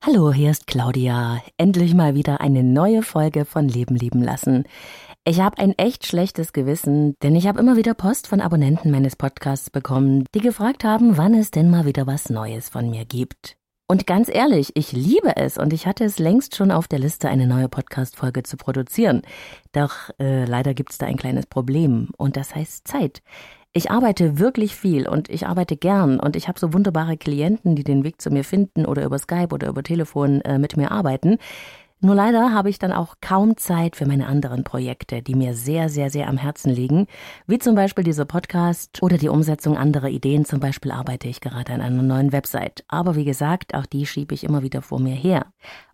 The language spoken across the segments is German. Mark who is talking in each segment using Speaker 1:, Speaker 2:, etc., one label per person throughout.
Speaker 1: Hallo, hier ist Claudia. Endlich mal wieder eine neue Folge von Leben lieben lassen. Ich habe ein echt schlechtes Gewissen, denn ich habe immer wieder Post von Abonnenten meines Podcasts bekommen, die gefragt haben, wann es denn mal wieder was Neues von mir gibt. Und ganz ehrlich, ich liebe es und ich hatte es längst schon auf der Liste, eine neue Podcast-Folge zu produzieren. Doch äh, leider gibt es da ein kleines Problem und das heißt Zeit. Ich arbeite wirklich viel und ich arbeite gern und ich habe so wunderbare Klienten, die den Weg zu mir finden oder über Skype oder über Telefon äh, mit mir arbeiten. Nur leider habe ich dann auch kaum Zeit für meine anderen Projekte, die mir sehr, sehr, sehr am Herzen liegen, wie zum Beispiel dieser Podcast oder die Umsetzung anderer Ideen. Zum Beispiel arbeite ich gerade an einer neuen Website. Aber wie gesagt, auch die schiebe ich immer wieder vor mir her.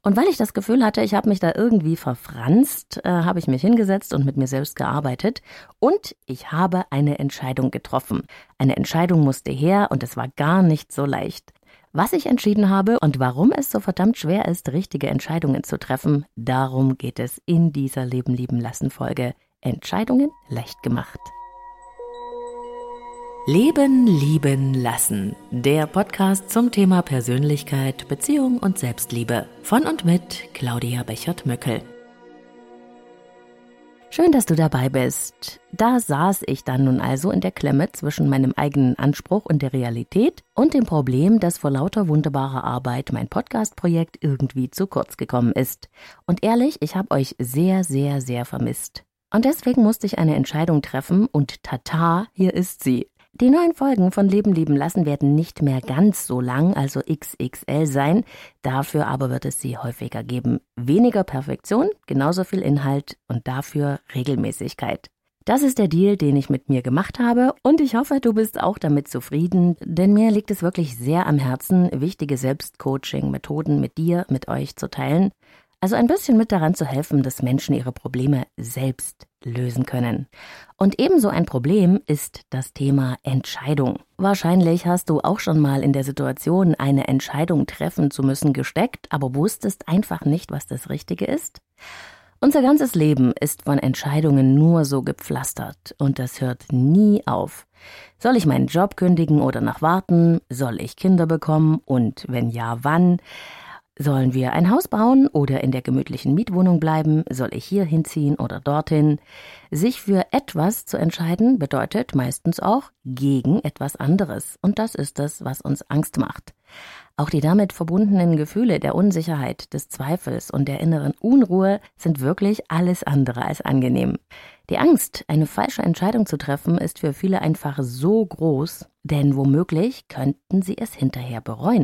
Speaker 1: Und weil ich das Gefühl hatte, ich habe mich da irgendwie verfranst, äh, habe ich mich hingesetzt und mit mir selbst gearbeitet und ich habe eine Entscheidung getroffen. Eine Entscheidung musste her und es war gar nicht so leicht. Was ich entschieden habe und warum es so verdammt schwer ist, richtige Entscheidungen zu treffen, darum geht es in dieser Leben lieben lassen Folge. Entscheidungen leicht gemacht. Leben lieben lassen. Der Podcast zum Thema Persönlichkeit, Beziehung und Selbstliebe von und mit Claudia Bechert-Möckel. Schön, dass du dabei bist. Da saß ich dann nun also in der Klemme zwischen meinem eigenen Anspruch und der Realität und dem Problem, dass vor lauter wunderbarer Arbeit mein Podcast-Projekt irgendwie zu kurz gekommen ist. Und ehrlich, ich habe euch sehr, sehr, sehr vermisst. Und deswegen musste ich eine Entscheidung treffen und tata, hier ist sie. Die neuen Folgen von Leben lieben lassen werden nicht mehr ganz so lang, also XXL sein. Dafür aber wird es sie häufiger geben. Weniger Perfektion, genauso viel Inhalt und dafür Regelmäßigkeit. Das ist der Deal, den ich mit mir gemacht habe und ich hoffe, du bist auch damit zufrieden, denn mir liegt es wirklich sehr am Herzen, wichtige Selbstcoaching-Methoden mit dir, mit euch zu teilen. Also ein bisschen mit daran zu helfen, dass Menschen ihre Probleme selbst lösen können. Und ebenso ein Problem ist das Thema Entscheidung. Wahrscheinlich hast du auch schon mal in der Situation, eine Entscheidung treffen zu müssen, gesteckt, aber wusstest einfach nicht, was das Richtige ist. Unser ganzes Leben ist von Entscheidungen nur so gepflastert und das hört nie auf. Soll ich meinen Job kündigen oder noch warten? Soll ich Kinder bekommen? Und wenn ja, wann? Sollen wir ein Haus bauen oder in der gemütlichen Mietwohnung bleiben? Soll ich hier hinziehen oder dorthin? Sich für etwas zu entscheiden bedeutet meistens auch gegen etwas anderes. Und das ist es, was uns Angst macht. Auch die damit verbundenen Gefühle der Unsicherheit, des Zweifels und der inneren Unruhe sind wirklich alles andere als angenehm. Die Angst, eine falsche Entscheidung zu treffen, ist für viele einfach so groß, denn womöglich könnten sie es hinterher bereuen.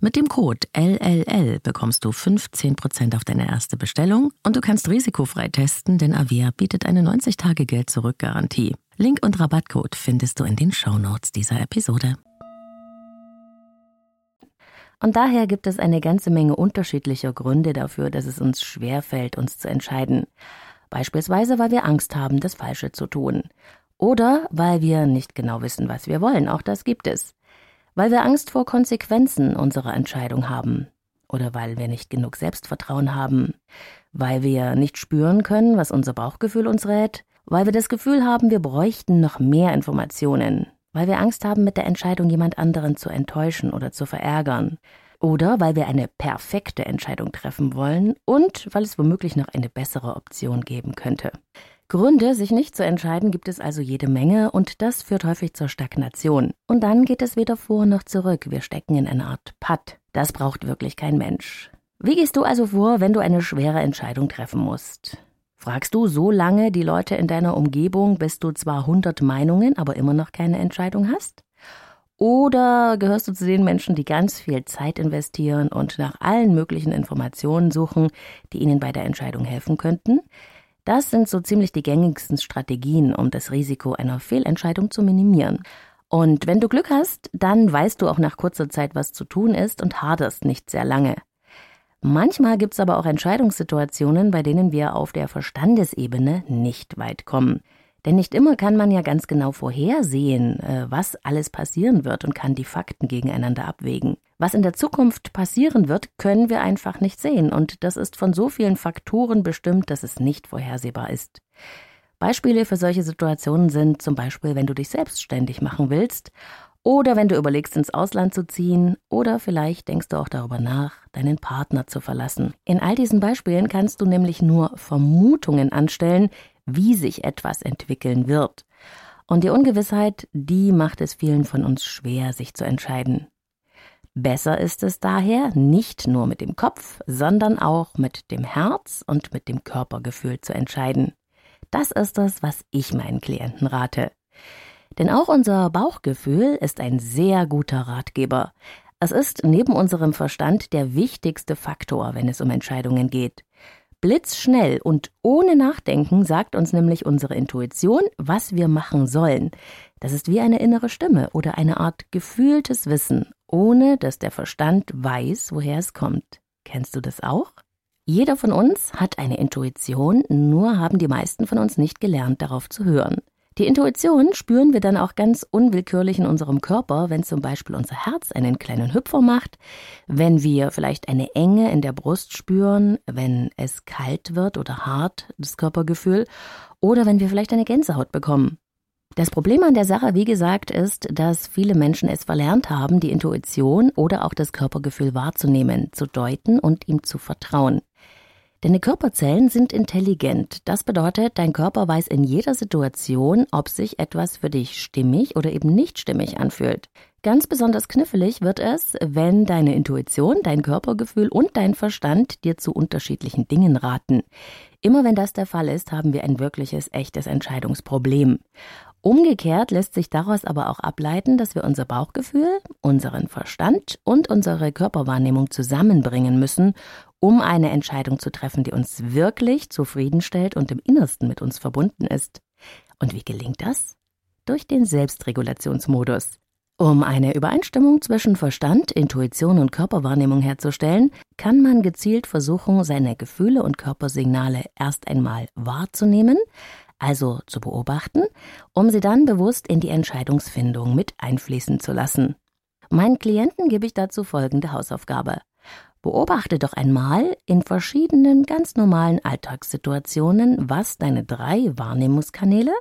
Speaker 1: Mit dem Code LLL bekommst du 15% auf deine erste Bestellung und du kannst risikofrei testen, denn Avia bietet eine 90-Tage-Geld-Zurück-Garantie. Link und Rabattcode findest du in den Shownotes dieser Episode. Und daher gibt es eine ganze Menge unterschiedlicher Gründe dafür, dass es uns schwerfällt, uns zu entscheiden. Beispielsweise, weil wir Angst haben, das Falsche zu tun. Oder weil wir nicht genau wissen, was wir wollen. Auch das gibt es weil wir Angst vor Konsequenzen unserer Entscheidung haben oder weil wir nicht genug Selbstvertrauen haben, weil wir nicht spüren können, was unser Bauchgefühl uns rät, weil wir das Gefühl haben, wir bräuchten noch mehr Informationen, weil wir Angst haben, mit der Entscheidung jemand anderen zu enttäuschen oder zu verärgern, Oder weil wir eine perfekte Entscheidung treffen wollen und weil es womöglich noch eine bessere Option geben könnte. Gründe, sich nicht zu entscheiden, gibt es also jede Menge und das führt häufig zur Stagnation. Und dann geht es weder vor noch zurück. Wir stecken in einer Art Patt. Das braucht wirklich kein Mensch. Wie gehst du also vor, wenn du eine schwere Entscheidung treffen musst? Fragst du so lange die Leute in deiner Umgebung, bis du zwar hundert Meinungen, aber immer noch keine Entscheidung hast? Oder gehörst du zu den Menschen, die ganz viel Zeit investieren und nach allen möglichen Informationen suchen, die ihnen bei der Entscheidung helfen könnten? Das sind so ziemlich die gängigsten Strategien, um das Risiko einer Fehlentscheidung zu minimieren. Und wenn du Glück hast, dann weißt du auch nach kurzer Zeit, was zu tun ist und haderst nicht sehr lange. Manchmal gibt es aber auch Entscheidungssituationen, bei denen wir auf der Verstandesebene nicht weit kommen. Denn nicht immer kann man ja ganz genau vorhersehen, äh, was alles passieren wird und kann die Fakten gegeneinander abwägen. Was in der Zukunft passieren wird, können wir einfach nicht sehen und das ist von so vielen Faktoren bestimmt, dass es nicht vorhersehbar ist. Beispiele für solche Situationen sind zum Beispiel, wenn du dich selbstständig machen willst oder wenn du überlegst, ins Ausland zu ziehen oder vielleicht denkst du auch darüber nach, deinen Partner zu verlassen. In all diesen Beispielen kannst du nämlich nur Vermutungen anstellen, wie sich etwas entwickeln wird. Und die Ungewissheit, die macht es vielen von uns schwer, sich zu entscheiden. Besser ist es daher, nicht nur mit dem Kopf, sondern auch mit dem Herz und mit dem Körpergefühl zu entscheiden. Das ist es, was ich meinen Klienten rate. Denn auch unser Bauchgefühl ist ein sehr guter Ratgeber. Es ist neben unserem Verstand der wichtigste Faktor, wenn es um Entscheidungen geht. Blitzschnell und ohne Nachdenken sagt uns nämlich unsere Intuition, was wir machen sollen. Das ist wie eine innere Stimme oder eine Art gefühltes Wissen, ohne dass der Verstand weiß, woher es kommt. Kennst du das auch? Jeder von uns hat eine Intuition, nur haben die meisten von uns nicht gelernt, darauf zu hören. Die Intuition spüren wir dann auch ganz unwillkürlich in unserem Körper, wenn zum Beispiel unser Herz einen kleinen Hüpfer macht, wenn wir vielleicht eine Enge in der Brust spüren, wenn es kalt wird oder hart, das Körpergefühl, oder wenn wir vielleicht eine Gänsehaut bekommen. Das Problem an der Sache, wie gesagt, ist, dass viele Menschen es verlernt haben, die Intuition oder auch das Körpergefühl wahrzunehmen, zu deuten und ihm zu vertrauen. Deine Körperzellen sind intelligent. Das bedeutet, dein Körper weiß in jeder Situation, ob sich etwas für dich stimmig oder eben nicht stimmig anfühlt. Ganz besonders knifflig wird es, wenn deine Intuition, dein Körpergefühl und dein Verstand dir zu unterschiedlichen Dingen raten. Immer wenn das der Fall ist, haben wir ein wirkliches, echtes Entscheidungsproblem. Umgekehrt lässt sich daraus aber auch ableiten, dass wir unser Bauchgefühl, unseren Verstand und unsere Körperwahrnehmung zusammenbringen müssen, um eine Entscheidung zu treffen, die uns wirklich zufriedenstellt und im Innersten mit uns verbunden ist. Und wie gelingt das? Durch den Selbstregulationsmodus. Um eine Übereinstimmung zwischen Verstand, Intuition und Körperwahrnehmung herzustellen, kann man gezielt versuchen, seine Gefühle und Körpersignale erst einmal wahrzunehmen, also zu beobachten, um sie dann bewusst in die Entscheidungsfindung mit einfließen zu lassen. Meinen Klienten gebe ich dazu folgende Hausaufgabe. Beobachte doch einmal in verschiedenen ganz normalen Alltagssituationen, was deine drei Wahrnehmungskanäle,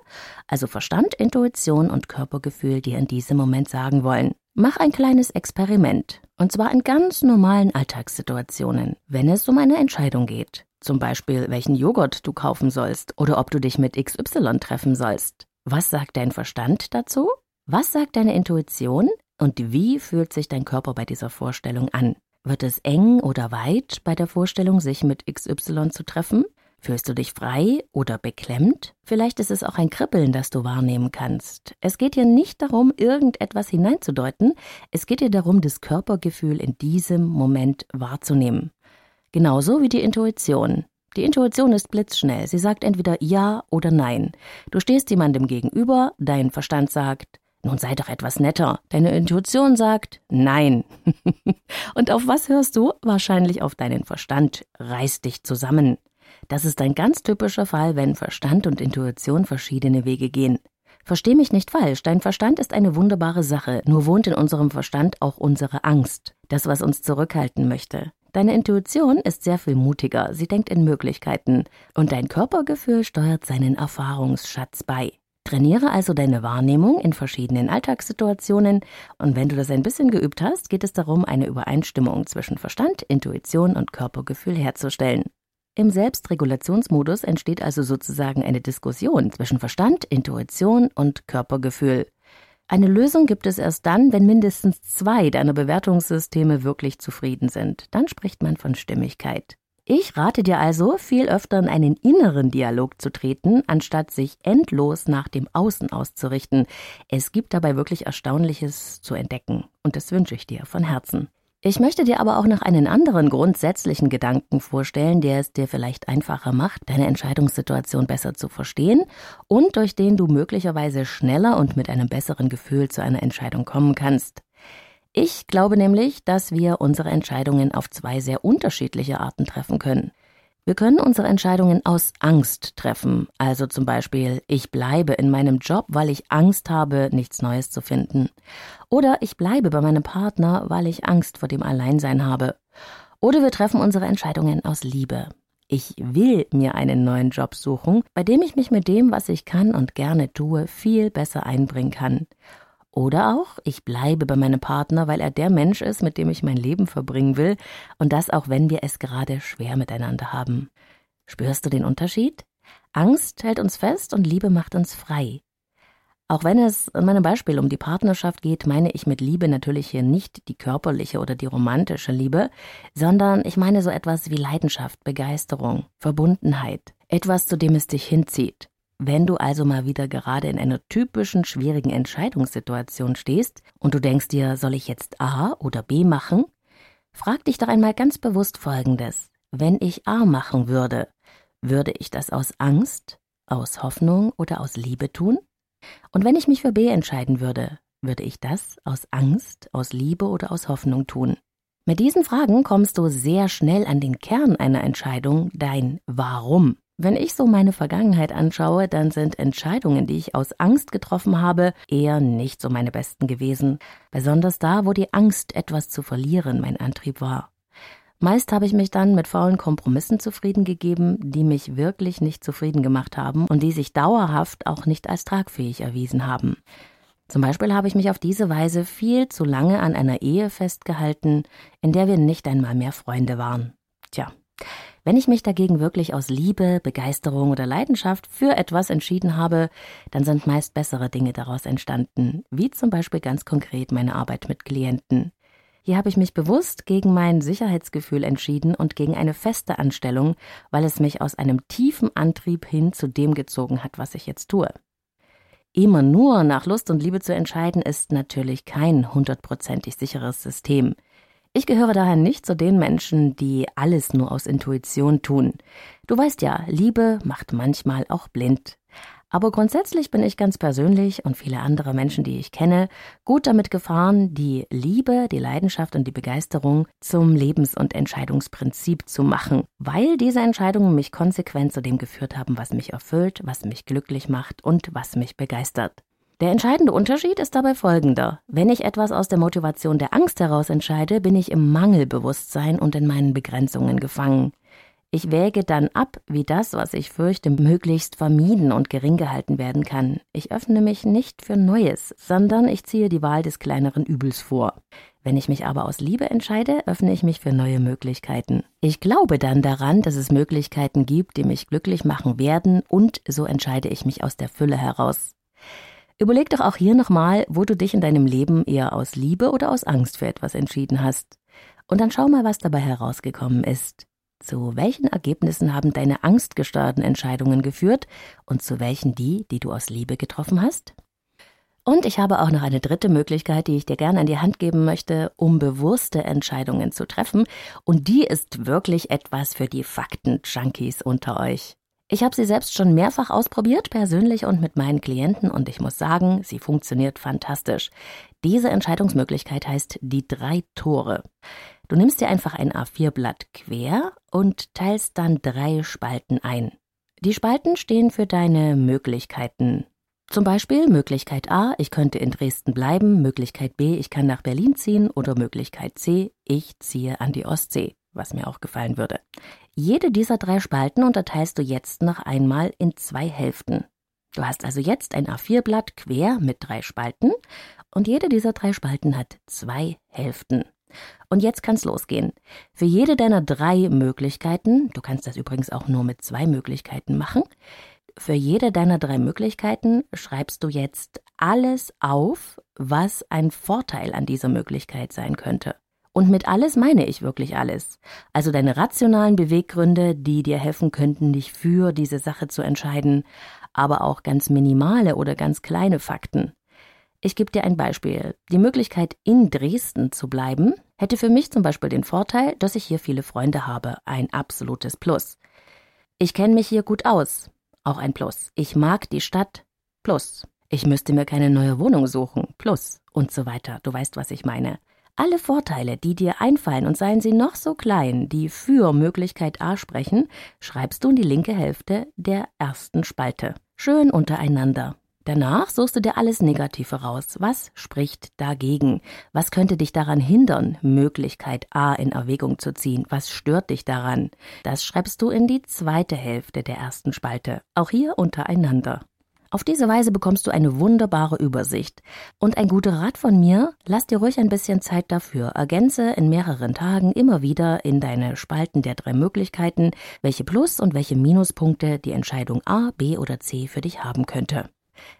Speaker 1: also Verstand, Intuition und Körpergefühl, dir in diesem Moment sagen wollen. Mach ein kleines Experiment, und zwar in ganz normalen Alltagssituationen, wenn es um eine Entscheidung geht. Zum Beispiel, welchen Joghurt du kaufen sollst oder ob du dich mit XY treffen sollst. Was sagt dein Verstand dazu? Was sagt deine Intuition? Und wie fühlt sich dein Körper bei dieser Vorstellung an? Wird es eng oder weit bei der Vorstellung, sich mit XY zu treffen? Fühlst du dich frei oder beklemmt? Vielleicht ist es auch ein Kribbeln, das du wahrnehmen kannst. Es geht dir nicht darum, irgendetwas hineinzudeuten, es geht dir darum, das Körpergefühl in diesem Moment wahrzunehmen. Genauso wie die Intuition. Die Intuition ist blitzschnell. Sie sagt entweder Ja oder Nein. Du stehst jemandem gegenüber, dein Verstand sagt, nun sei doch etwas netter. Deine Intuition sagt Nein. Und auf was hörst du? Wahrscheinlich auf deinen Verstand. Reiß dich zusammen. Das ist ein ganz typischer Fall, wenn Verstand und Intuition verschiedene Wege gehen. Versteh mich nicht falsch, dein Verstand ist eine wunderbare Sache, nur wohnt in unserem Verstand auch unsere Angst, das, was uns zurückhalten möchte. Deine Intuition ist sehr viel mutiger, sie denkt in Möglichkeiten, und dein Körpergefühl steuert seinen Erfahrungsschatz bei. Trainiere also deine Wahrnehmung in verschiedenen Alltagssituationen und wenn du das ein bisschen geübt hast, geht es darum, eine Übereinstimmung zwischen Verstand, Intuition und Körpergefühl herzustellen. Im Selbstregulationsmodus entsteht also sozusagen eine Diskussion zwischen Verstand, Intuition und Körpergefühl. Eine Lösung gibt es erst dann, wenn mindestens zwei deiner Bewertungssysteme wirklich zufrieden sind. Dann spricht man von Stimmigkeit. Ich rate dir also, viel öfter in einen inneren Dialog zu treten, anstatt sich endlos nach dem Außen auszurichten. Es gibt dabei wirklich Erstaunliches zu entdecken. Und das wünsche ich dir von Herzen. Ich möchte dir aber auch noch einen anderen grundsätzlichen Gedanken vorstellen, der es dir vielleicht einfacher macht, deine Entscheidungssituation besser zu verstehen und durch den du möglicherweise schneller und mit einem besseren Gefühl zu einer Entscheidung kommen kannst. Ich glaube nämlich, dass wir unsere Entscheidungen auf zwei sehr unterschiedliche Arten treffen können. Wir können unsere Entscheidungen aus Angst treffen, also zum Beispiel, ich bleibe in meinem Job, weil ich Angst habe, nichts Neues zu finden. Oder ich bleibe bei meinem Partner, weil ich Angst vor dem Alleinsein habe. Oder wir treffen unsere Entscheidungen aus Liebe. Ich will mir einen neuen Job suchen, bei dem ich mich mit dem, was ich kann und gerne tue, viel besser einbringen kann. Oder auch, ich bleibe bei meinem Partner, weil er der Mensch ist, mit dem ich mein Leben verbringen will, und das auch wenn wir es gerade schwer miteinander haben. Spürst du den Unterschied? Angst hält uns fest und Liebe macht uns frei. Auch wenn es in meinem Beispiel um die Partnerschaft geht, meine ich mit Liebe natürlich hier nicht die körperliche oder die romantische Liebe, sondern ich meine so etwas wie Leidenschaft, Begeisterung, Verbundenheit, etwas, zu dem es dich hinzieht. Wenn du also mal wieder gerade in einer typischen schwierigen Entscheidungssituation stehst und du denkst dir, soll ich jetzt A oder B machen? Frag dich doch einmal ganz bewusst Folgendes. Wenn ich A machen würde, würde ich das aus Angst, aus Hoffnung oder aus Liebe tun? Und wenn ich mich für B entscheiden würde, würde ich das aus Angst, aus Liebe oder aus Hoffnung tun? Mit diesen Fragen kommst du sehr schnell an den Kern einer Entscheidung, dein Warum. Wenn ich so meine Vergangenheit anschaue, dann sind Entscheidungen, die ich aus Angst getroffen habe, eher nicht so meine besten gewesen. Besonders da, wo die Angst, etwas zu verlieren, mein Antrieb war. Meist habe ich mich dann mit faulen Kompromissen zufrieden gegeben, die mich wirklich nicht zufrieden gemacht haben und die sich dauerhaft auch nicht als tragfähig erwiesen haben. Zum Beispiel habe ich mich auf diese Weise viel zu lange an einer Ehe festgehalten, in der wir nicht einmal mehr Freunde waren. Tja, wenn ich mich dagegen wirklich aus Liebe, Begeisterung oder Leidenschaft für etwas entschieden habe, dann sind meist bessere Dinge daraus entstanden, wie zum Beispiel ganz konkret meine Arbeit mit Klienten. Hier habe ich mich bewusst gegen mein Sicherheitsgefühl entschieden und gegen eine feste Anstellung, weil es mich aus einem tiefen Antrieb hin zu dem gezogen hat, was ich jetzt tue. Immer nur nach Lust und Liebe zu entscheiden, ist natürlich kein hundertprozentig sicheres System. Ich gehöre daher nicht zu den Menschen, die alles nur aus Intuition tun. Du weißt ja, Liebe macht manchmal auch blind. Aber grundsätzlich bin ich ganz persönlich und viele andere Menschen, die ich kenne, gut damit gefahren, die Liebe, die Leidenschaft und die Begeisterung zum Lebens- und Entscheidungsprinzip zu machen, weil diese Entscheidungen mich konsequent zu dem geführt haben, was mich erfüllt, was mich glücklich macht und was mich begeistert. Der entscheidende Unterschied ist dabei folgender. Wenn ich etwas aus der Motivation der Angst heraus entscheide, bin ich im Mangelbewusstsein und in meinen Begrenzungen gefangen. Ich wäge dann ab, wie das, was ich fürchte, möglichst vermieden und gering gehalten werden kann. Ich öffne mich nicht für Neues, sondern ich ziehe die Wahl des kleineren Übels vor. Wenn ich mich aber aus Liebe entscheide, öffne ich mich für neue Möglichkeiten. Ich glaube dann daran, dass es Möglichkeiten gibt, die mich glücklich machen werden, und so entscheide ich mich aus der Fülle heraus. Überleg doch auch hier nochmal, wo du dich in deinem Leben eher aus Liebe oder aus Angst für etwas entschieden hast. Und dann schau mal, was dabei herausgekommen ist. Zu welchen Ergebnissen haben deine angstgesteuerten Entscheidungen geführt und zu welchen die, die du aus Liebe getroffen hast? Und ich habe auch noch eine dritte Möglichkeit, die ich dir gerne an die Hand geben möchte, um bewusste Entscheidungen zu treffen. Und die ist wirklich etwas für die Fakten-Junkies unter euch. Ich habe sie selbst schon mehrfach ausprobiert, persönlich und mit meinen Klienten, und ich muss sagen, sie funktioniert fantastisch. Diese Entscheidungsmöglichkeit heißt die drei Tore. Du nimmst dir einfach ein A4-Blatt quer und teilst dann drei Spalten ein. Die Spalten stehen für deine Möglichkeiten. Zum Beispiel Möglichkeit A, ich könnte in Dresden bleiben, Möglichkeit B, ich kann nach Berlin ziehen oder Möglichkeit C, ich ziehe an die Ostsee was mir auch gefallen würde. Jede dieser drei Spalten unterteilst du jetzt noch einmal in zwei Hälften. Du hast also jetzt ein A4-Blatt quer mit drei Spalten und jede dieser drei Spalten hat zwei Hälften. Und jetzt kann's losgehen. Für jede deiner drei Möglichkeiten, du kannst das übrigens auch nur mit zwei Möglichkeiten machen, für jede deiner drei Möglichkeiten schreibst du jetzt alles auf, was ein Vorteil an dieser Möglichkeit sein könnte. Und mit alles meine ich wirklich alles. Also deine rationalen Beweggründe, die dir helfen könnten, dich für diese Sache zu entscheiden, aber auch ganz minimale oder ganz kleine Fakten. Ich gebe dir ein Beispiel. Die Möglichkeit, in Dresden zu bleiben, hätte für mich zum Beispiel den Vorteil, dass ich hier viele Freunde habe. Ein absolutes Plus. Ich kenne mich hier gut aus. Auch ein Plus. Ich mag die Stadt. Plus. Ich müsste mir keine neue Wohnung suchen. Plus. Und so weiter. Du weißt, was ich meine. Alle Vorteile, die dir einfallen und seien sie noch so klein, die für Möglichkeit A sprechen, schreibst du in die linke Hälfte der ersten Spalte. Schön untereinander. Danach suchst du dir alles Negative raus. Was spricht dagegen? Was könnte dich daran hindern, Möglichkeit A in Erwägung zu ziehen? Was stört dich daran? Das schreibst du in die zweite Hälfte der ersten Spalte. Auch hier untereinander. Auf diese Weise bekommst du eine wunderbare Übersicht. Und ein guter Rat von mir, lass dir ruhig ein bisschen Zeit dafür. Ergänze in mehreren Tagen immer wieder in deine Spalten der drei Möglichkeiten, welche Plus- und welche Minuspunkte die Entscheidung A, B oder C für dich haben könnte.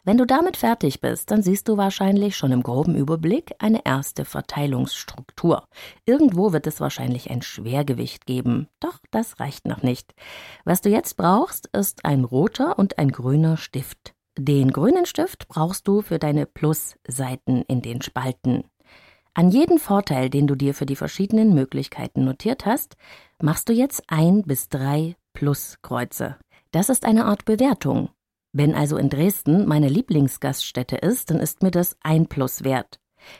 Speaker 1: Wenn du damit fertig bist, dann siehst du wahrscheinlich schon im groben Überblick eine erste Verteilungsstruktur. Irgendwo wird es wahrscheinlich ein Schwergewicht geben, doch das reicht noch nicht. Was du jetzt brauchst, ist ein roter und ein grüner Stift. Den grünen Stift brauchst du für deine Plusseiten in den Spalten. An jeden Vorteil, den du dir für die verschiedenen Möglichkeiten notiert hast, machst du jetzt ein bis drei Pluskreuze. Das ist eine Art Bewertung. Wenn also in Dresden meine Lieblingsgaststätte ist, dann ist mir das ein Plus wert.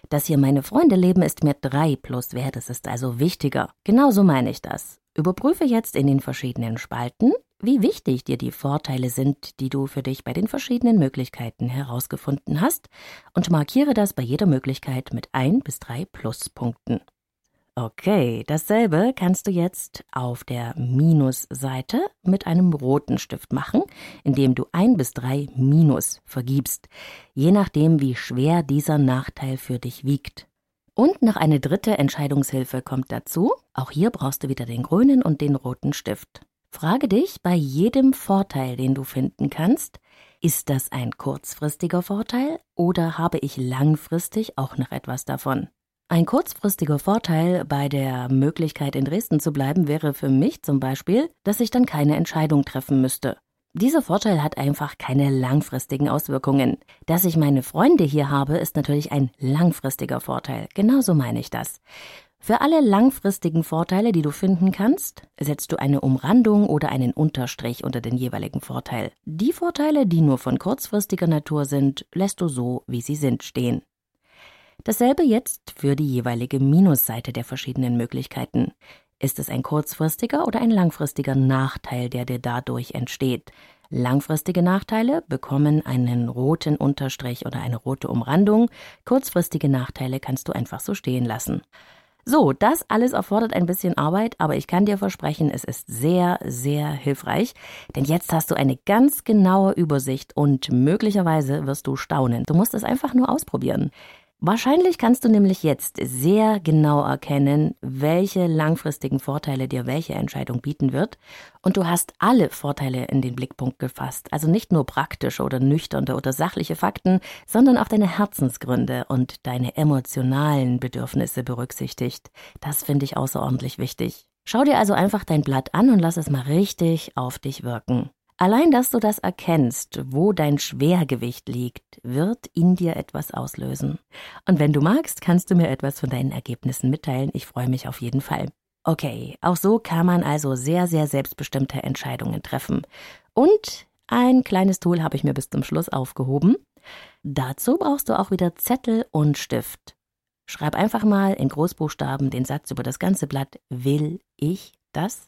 Speaker 1: Dass hier meine Freunde leben, ist mir drei Plus wert. Es ist also wichtiger. Genauso meine ich das. Überprüfe jetzt in den verschiedenen Spalten, wie wichtig dir die Vorteile sind, die du für dich bei den verschiedenen Möglichkeiten herausgefunden hast, und markiere das bei jeder Möglichkeit mit ein bis drei Pluspunkten. Okay, dasselbe kannst du jetzt auf der Minusseite mit einem roten Stift machen, indem du ein bis drei Minus vergibst, je nachdem, wie schwer dieser Nachteil für dich wiegt. Und noch eine dritte Entscheidungshilfe kommt dazu. Auch hier brauchst du wieder den grünen und den roten Stift. Frage dich bei jedem Vorteil, den du finden kannst, ist das ein kurzfristiger Vorteil oder habe ich langfristig auch noch etwas davon? Ein kurzfristiger Vorteil bei der Möglichkeit in Dresden zu bleiben wäre für mich zum Beispiel, dass ich dann keine Entscheidung treffen müsste. Dieser Vorteil hat einfach keine langfristigen Auswirkungen. Dass ich meine Freunde hier habe, ist natürlich ein langfristiger Vorteil. Genauso meine ich das. Für alle langfristigen Vorteile, die du finden kannst, setzt du eine Umrandung oder einen Unterstrich unter den jeweiligen Vorteil. Die Vorteile, die nur von kurzfristiger Natur sind, lässt du so, wie sie sind, stehen. Dasselbe jetzt für die jeweilige Minusseite der verschiedenen Möglichkeiten. Ist es ein kurzfristiger oder ein langfristiger Nachteil, der dir dadurch entsteht? Langfristige Nachteile bekommen einen roten Unterstrich oder eine rote Umrandung. Kurzfristige Nachteile kannst du einfach so stehen lassen. So, das alles erfordert ein bisschen Arbeit, aber ich kann dir versprechen, es ist sehr, sehr hilfreich, denn jetzt hast du eine ganz genaue Übersicht und möglicherweise wirst du staunen. Du musst es einfach nur ausprobieren. Wahrscheinlich kannst du nämlich jetzt sehr genau erkennen, welche langfristigen Vorteile dir welche Entscheidung bieten wird, und du hast alle Vorteile in den Blickpunkt gefasst, also nicht nur praktische oder nüchterne oder sachliche Fakten, sondern auch deine Herzensgründe und deine emotionalen Bedürfnisse berücksichtigt. Das finde ich außerordentlich wichtig. Schau dir also einfach dein Blatt an und lass es mal richtig auf dich wirken. Allein, dass du das erkennst, wo dein Schwergewicht liegt, wird in dir etwas auslösen. Und wenn du magst, kannst du mir etwas von deinen Ergebnissen mitteilen. Ich freue mich auf jeden Fall. Okay, auch so kann man also sehr, sehr selbstbestimmte Entscheidungen treffen. Und ein kleines Tool habe ich mir bis zum Schluss aufgehoben. Dazu brauchst du auch wieder Zettel und Stift. Schreib einfach mal in Großbuchstaben den Satz über das ganze Blatt. Will ich das?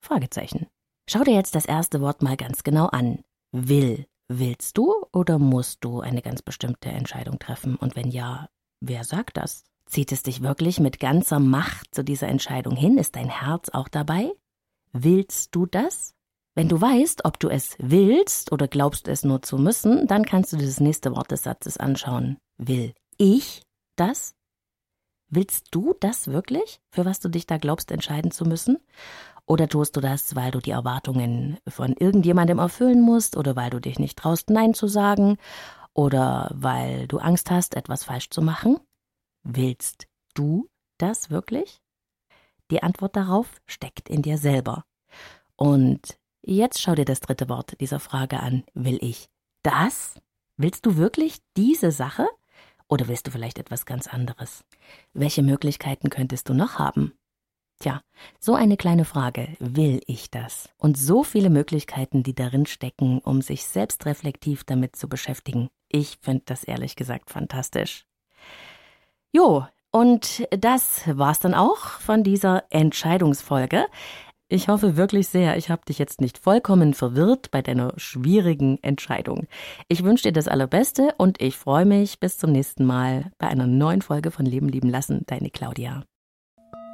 Speaker 1: Fragezeichen. Schau dir jetzt das erste Wort mal ganz genau an. Will. Willst du oder musst du eine ganz bestimmte Entscheidung treffen? Und wenn ja, wer sagt das? Zieht es dich wirklich mit ganzer Macht zu dieser Entscheidung hin? Ist dein Herz auch dabei? Willst du das? Wenn du weißt, ob du es willst oder glaubst es nur zu müssen, dann kannst du das nächste Wort des Satzes anschauen. Will ich das? Willst du das wirklich, für was du dich da glaubst entscheiden zu müssen? Oder tust du das, weil du die Erwartungen von irgendjemandem erfüllen musst oder weil du dich nicht traust, Nein zu sagen oder weil du Angst hast, etwas falsch zu machen? Willst du das wirklich? Die Antwort darauf steckt in dir selber. Und jetzt schau dir das dritte Wort dieser Frage an. Will ich das? Willst du wirklich diese Sache? Oder willst du vielleicht etwas ganz anderes? Welche Möglichkeiten könntest du noch haben? Tja, so eine kleine Frage, will ich das? Und so viele Möglichkeiten, die darin stecken, um sich selbst reflektiv damit zu beschäftigen. Ich finde das ehrlich gesagt fantastisch. Jo, und das war's dann auch von dieser Entscheidungsfolge. Ich hoffe wirklich sehr, ich habe dich jetzt nicht vollkommen verwirrt bei deiner schwierigen Entscheidung. Ich wünsche dir das Allerbeste und ich freue mich bis zum nächsten Mal bei einer neuen Folge von Leben lieben lassen, deine Claudia.